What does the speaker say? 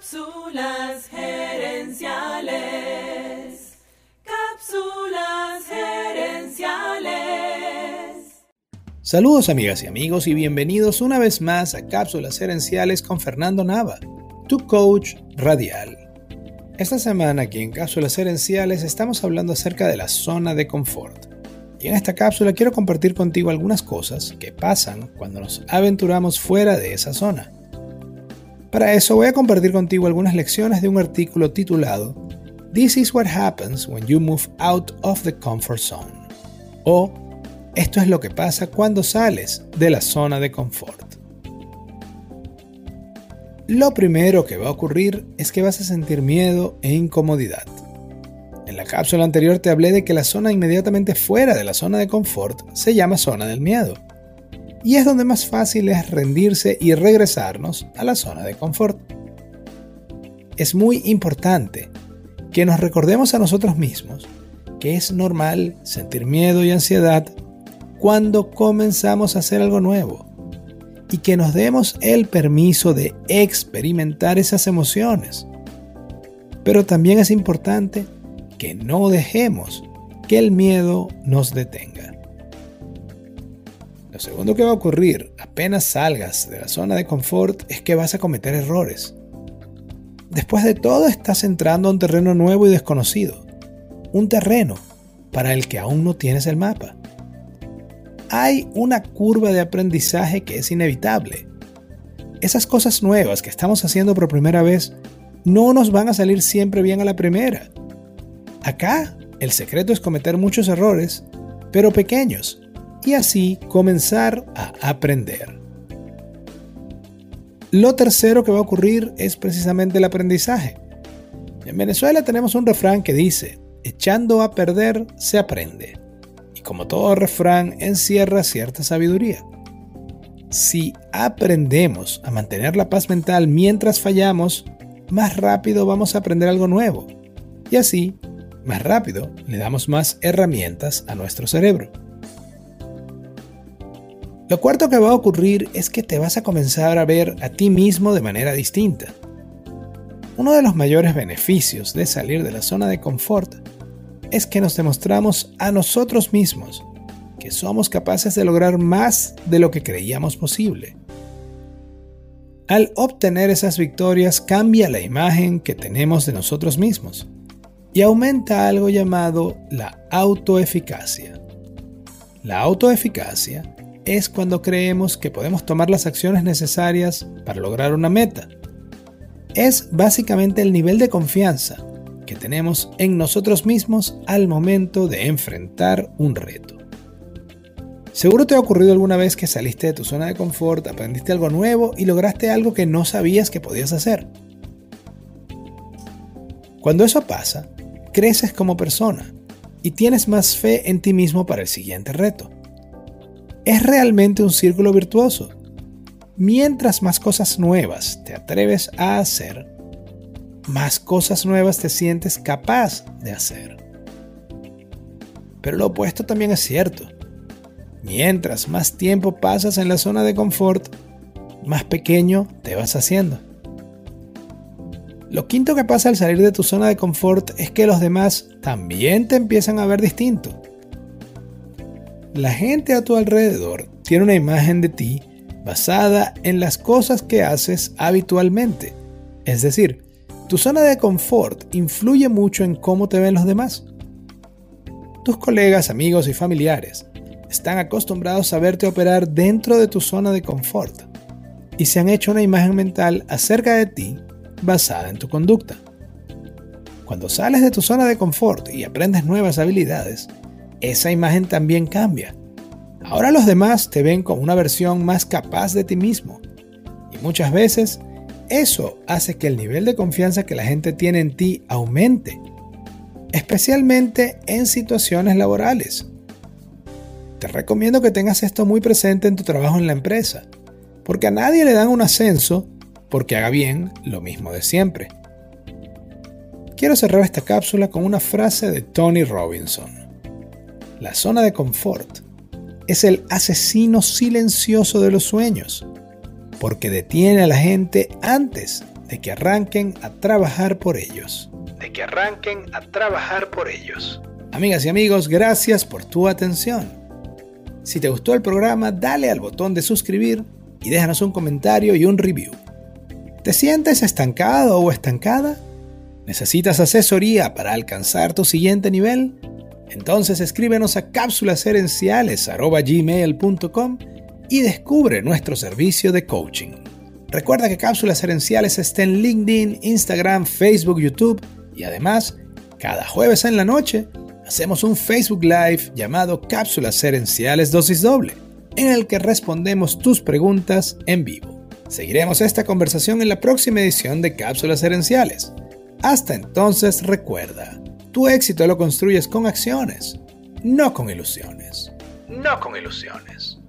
Cápsulas gerenciales. Cápsulas gerenciales. Saludos amigas y amigos y bienvenidos una vez más a Cápsulas gerenciales con Fernando Nava, tu coach radial. Esta semana aquí en Cápsulas gerenciales estamos hablando acerca de la zona de confort. Y en esta cápsula quiero compartir contigo algunas cosas que pasan cuando nos aventuramos fuera de esa zona. Para eso voy a compartir contigo algunas lecciones de un artículo titulado This is what happens when you move out of the comfort zone. O esto es lo que pasa cuando sales de la zona de confort. Lo primero que va a ocurrir es que vas a sentir miedo e incomodidad. En la cápsula anterior te hablé de que la zona inmediatamente fuera de la zona de confort se llama zona del miedo y es donde más fácil es rendirse y regresarnos a la zona de confort. Es muy importante que nos recordemos a nosotros mismos que es normal sentir miedo y ansiedad cuando comenzamos a hacer algo nuevo y que nos demos el permiso de experimentar esas emociones. Pero también es importante que no dejemos que el miedo nos detenga. Segundo que va a ocurrir apenas salgas de la zona de confort es que vas a cometer errores. Después de todo estás entrando a un terreno nuevo y desconocido. Un terreno para el que aún no tienes el mapa. Hay una curva de aprendizaje que es inevitable. Esas cosas nuevas que estamos haciendo por primera vez no nos van a salir siempre bien a la primera. Acá, el secreto es cometer muchos errores, pero pequeños, y así comenzar a aprender. Lo tercero que va a ocurrir es precisamente el aprendizaje. En Venezuela tenemos un refrán que dice, echando a perder se aprende. Y como todo refrán encierra cierta sabiduría. Si aprendemos a mantener la paz mental mientras fallamos, más rápido vamos a aprender algo nuevo. Y así, más rápido, le damos más herramientas a nuestro cerebro. Lo cuarto que va a ocurrir es que te vas a comenzar a ver a ti mismo de manera distinta. Uno de los mayores beneficios de salir de la zona de confort es que nos demostramos a nosotros mismos que somos capaces de lograr más de lo que creíamos posible. Al obtener esas victorias cambia la imagen que tenemos de nosotros mismos y aumenta algo llamado la autoeficacia. La autoeficacia es cuando creemos que podemos tomar las acciones necesarias para lograr una meta. Es básicamente el nivel de confianza que tenemos en nosotros mismos al momento de enfrentar un reto. Seguro te ha ocurrido alguna vez que saliste de tu zona de confort, aprendiste algo nuevo y lograste algo que no sabías que podías hacer. Cuando eso pasa, creces como persona y tienes más fe en ti mismo para el siguiente reto es realmente un círculo virtuoso. Mientras más cosas nuevas te atreves a hacer, más cosas nuevas te sientes capaz de hacer. Pero lo opuesto también es cierto. Mientras más tiempo pasas en la zona de confort, más pequeño te vas haciendo. Lo quinto que pasa al salir de tu zona de confort es que los demás también te empiezan a ver distinto. La gente a tu alrededor tiene una imagen de ti basada en las cosas que haces habitualmente. Es decir, tu zona de confort influye mucho en cómo te ven los demás. Tus colegas, amigos y familiares están acostumbrados a verte operar dentro de tu zona de confort y se han hecho una imagen mental acerca de ti basada en tu conducta. Cuando sales de tu zona de confort y aprendes nuevas habilidades, esa imagen también cambia. Ahora los demás te ven como una versión más capaz de ti mismo. Y muchas veces eso hace que el nivel de confianza que la gente tiene en ti aumente, especialmente en situaciones laborales. Te recomiendo que tengas esto muy presente en tu trabajo en la empresa, porque a nadie le dan un ascenso porque haga bien lo mismo de siempre. Quiero cerrar esta cápsula con una frase de Tony Robinson. La zona de confort es el asesino silencioso de los sueños, porque detiene a la gente antes de que arranquen a trabajar por ellos. De que arranquen a trabajar por ellos. Amigas y amigos, gracias por tu atención. Si te gustó el programa, dale al botón de suscribir y déjanos un comentario y un review. ¿Te sientes estancado o estancada? ¿Necesitas asesoría para alcanzar tu siguiente nivel? Entonces escríbenos a cápsulaserenciales.gmail.com y descubre nuestro servicio de coaching. Recuerda que Cápsulas Herenciales está en LinkedIn, Instagram, Facebook, YouTube y además, cada jueves en la noche hacemos un Facebook Live llamado Cápsulas Herenciales Dosis Doble, en el que respondemos tus preguntas en vivo. Seguiremos esta conversación en la próxima edición de Cápsulas Herenciales. Hasta entonces recuerda, tu éxito lo construyes con acciones, no con ilusiones. No con ilusiones.